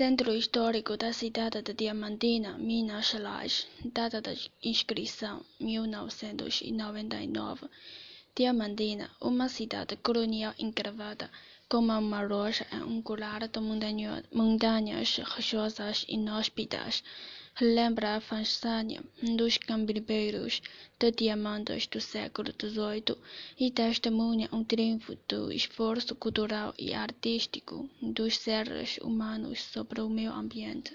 Centro Histórico da cidade de Diamantina, Minas Gerais. Data da inscrição: 1999. Diamantina, uma cidade colonial encravada como uma rocha colar de montanhas rochosas inóspitas. Relembra a façanha dos cambimbeiros de diamantes do século XVIII e testemunha um triunfo do esforço cultural e artístico dos seres humanos sobre o meio ambiente.